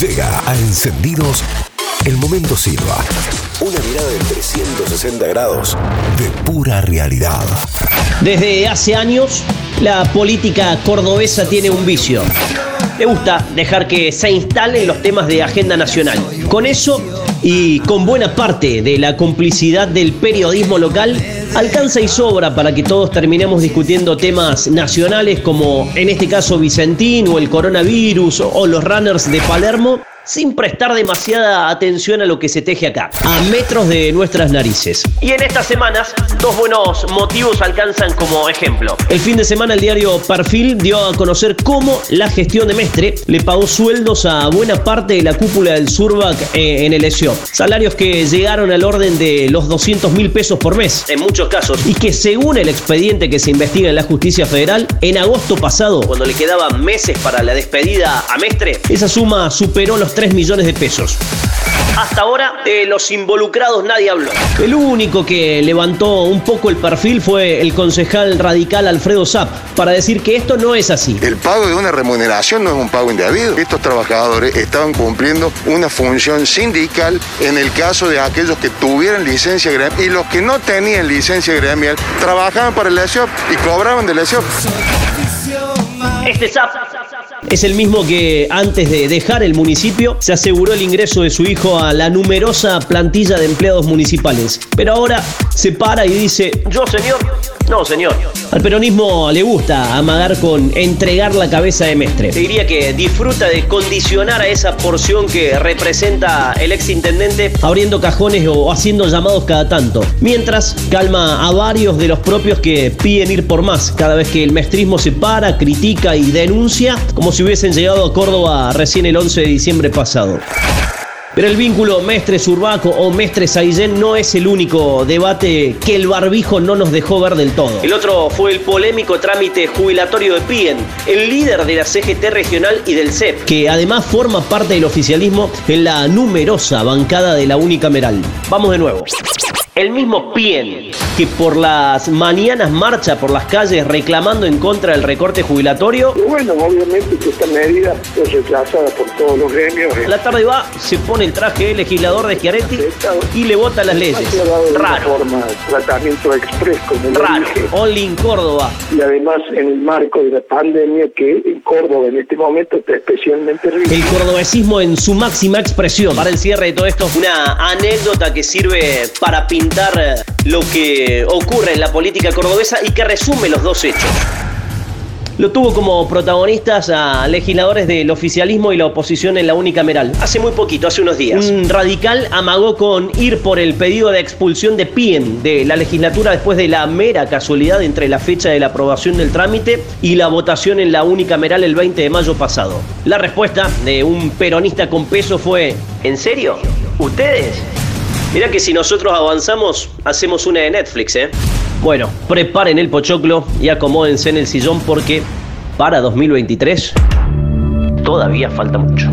Llega a Encendidos el momento Silva. Una mirada de 360 grados de pura realidad. Desde hace años, la política cordobesa tiene un vicio. Le gusta dejar que se instalen los temas de agenda nacional. Con eso y con buena parte de la complicidad del periodismo local, alcanza y sobra para que todos terminemos discutiendo temas nacionales como en este caso Vicentín o el coronavirus o los runners de Palermo sin prestar demasiada atención a lo que se teje acá, a metros de nuestras narices. Y en estas semanas, dos buenos motivos alcanzan como ejemplo. El fin de semana el diario Perfil dio a conocer cómo la gestión de Mestre le pagó sueldos a buena parte de la cúpula del Surbac eh, en el ESIO. Salarios que llegaron al orden de los 200 mil pesos por mes, en muchos casos, y que según el expediente que se investiga en la justicia federal, en agosto pasado, cuando le quedaban meses para la despedida a Mestre, esa suma superó los 3 millones de pesos. Hasta ahora, de los involucrados nadie habló. El único que levantó un poco el perfil fue el concejal radical Alfredo Zapp para decir que esto no es así. El pago de una remuneración no es un pago indebido. Estos trabajadores estaban cumpliendo una función sindical en el caso de aquellos que tuvieran licencia gremial y los que no tenían licencia gremial trabajaban para el ESIOP y cobraban del ESIOP. Este Zapp es el mismo que antes de dejar el municipio se aseguró el ingreso de su hijo a la numerosa plantilla de empleados municipales. Pero ahora se para y dice, yo señor, no señor. Al peronismo le gusta amagar con entregar la cabeza de Mestre. Te diría que disfruta de condicionar a esa porción que representa el ex intendente abriendo cajones o haciendo llamados cada tanto. Mientras calma a varios de los propios que piden ir por más cada vez que el mestrismo se para, critica y denuncia como si hubiesen llegado a Córdoba recién el 11 de diciembre pasado. Pero el vínculo Mestre-Urbaco o Mestre-Saillén no es el único debate que el barbijo no nos dejó ver del todo. El otro fue el polémico trámite jubilatorio de Pien, el líder de la CGT regional y del CEP, que además forma parte del oficialismo en la numerosa bancada de la unicameral. Vamos de nuevo. El mismo Pien, que por las mañanas marcha por las calles reclamando en contra del recorte jubilatorio. Bueno, obviamente que esta medida es rechazada por todos los gremios. La tarde va, se pone el traje de legislador de Schiaretti y le vota las leyes. Raro. Forma, tratamiento express, como Raro. Only in Córdoba. Y además en el marco de la pandemia que en Córdoba en este momento está especialmente rico. El cordobesismo en su máxima expresión. Para el cierre de todo esto, una anécdota que sirve para pintar lo que ocurre en la política cordobesa y que resume los dos hechos. Lo tuvo como protagonistas a legisladores del oficialismo y la oposición en la unicameral. Hace muy poquito, hace unos días. Un radical amagó con ir por el pedido de expulsión de PIEM de la legislatura después de la mera casualidad entre la fecha de la aprobación del trámite y la votación en la unicameral el 20 de mayo pasado. La respuesta de un peronista con peso fue, ¿en serio? ¿Ustedes? Mirá que si nosotros avanzamos, hacemos una de Netflix, ¿eh? Bueno, preparen el pochoclo y acomódense en el sillón porque para 2023 todavía falta mucho.